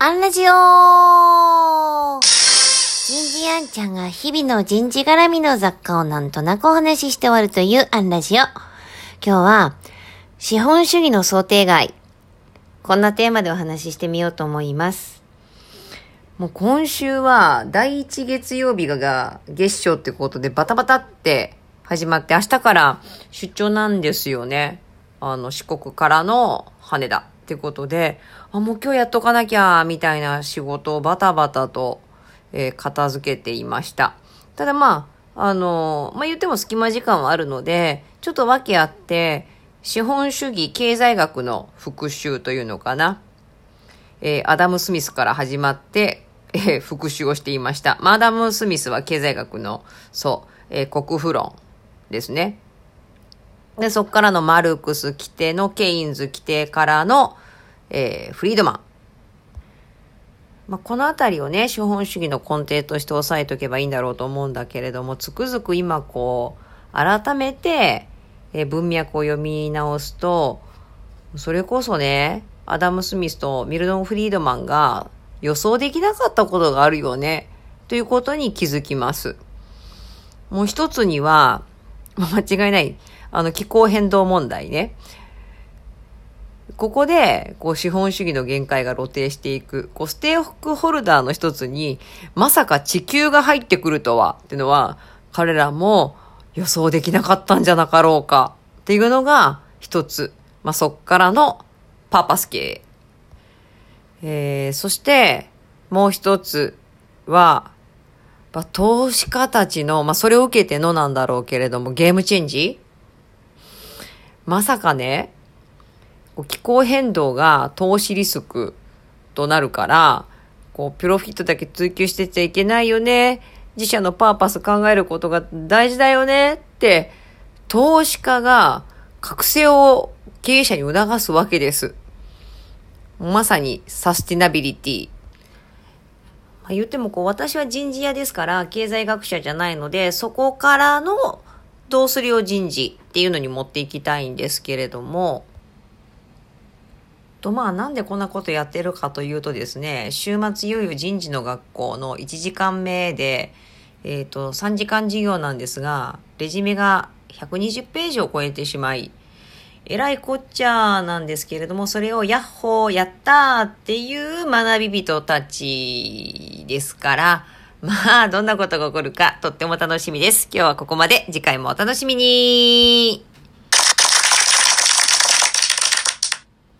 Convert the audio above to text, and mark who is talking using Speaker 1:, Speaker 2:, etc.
Speaker 1: アンラジオ人事アンちゃんが日々の人事絡みの雑貨をなんとなくお話しして終わるというアンラジオ。今日は、資本主義の想定外。こんなテーマでお話ししてみようと思います。もう今週は第一月曜日が月賞ってことでバタバタって始まって明日から出張なんですよね。あの四国からの羽田。ってことで、あ、もう今日やっとかなきゃ、みたいな仕事をバタバタと、えー、片付けていました。ただまあ、あのー、まあ、言っても隙間時間はあるので、ちょっと訳あって、資本主義経済学の復習というのかな。えー、アダム・スミスから始まって、えー、復習をしていました。まあ、アダム・スミスは経済学の、そう、えー、国富論ですね。で、そこからのマルクス規定のケインズ規定からの、えー、フリードマン。まあ、このあたりをね、資本主義の根底として押さえておけばいいんだろうと思うんだけれども、つくづく今こう、改めて、えー、文脈を読み直すと、それこそね、アダム・スミスとミルドン・フリードマンが予想できなかったことがあるよね、ということに気づきます。もう一つには、間違いない。あの、気候変動問題ね。ここで、こう、資本主義の限界が露呈していく、こう、ステークホルダーの一つに、まさか地球が入ってくるとは、っていうのは、彼らも予想できなかったんじゃなかろうか、っていうのが一つ。まあ、そっからのパーパス系。えー、そして、もう一つは、まあ、投資家たちの、まあ、それを受けてのなんだろうけれども、ゲームチェンジまさかね、気候変動が投資リスクとなるから、こう、プロフィットだけ追求してちゃいけないよね。自社のパーパス考えることが大事だよねって、投資家が覚醒を経営者に促すわけです。まさにサスティナビリティ。まあ、言ってもこう、私は人事屋ですから、経済学者じゃないので、そこからのどうするよ人事っていうのに持っていきたいんですけれども、とまあなんでこんなことやってるかというとですね、週末いよいよ人事の学校の1時間目で、えっ、ー、と、3時間授業なんですが、レジュメが120ページを超えてしまい、えらいこっちゃなんですけれども、それをヤッホーやったーっていう学び人たちですから、まあ、どんなことが起こるかとっても楽しみです。今日はここまで。次回もお楽しみに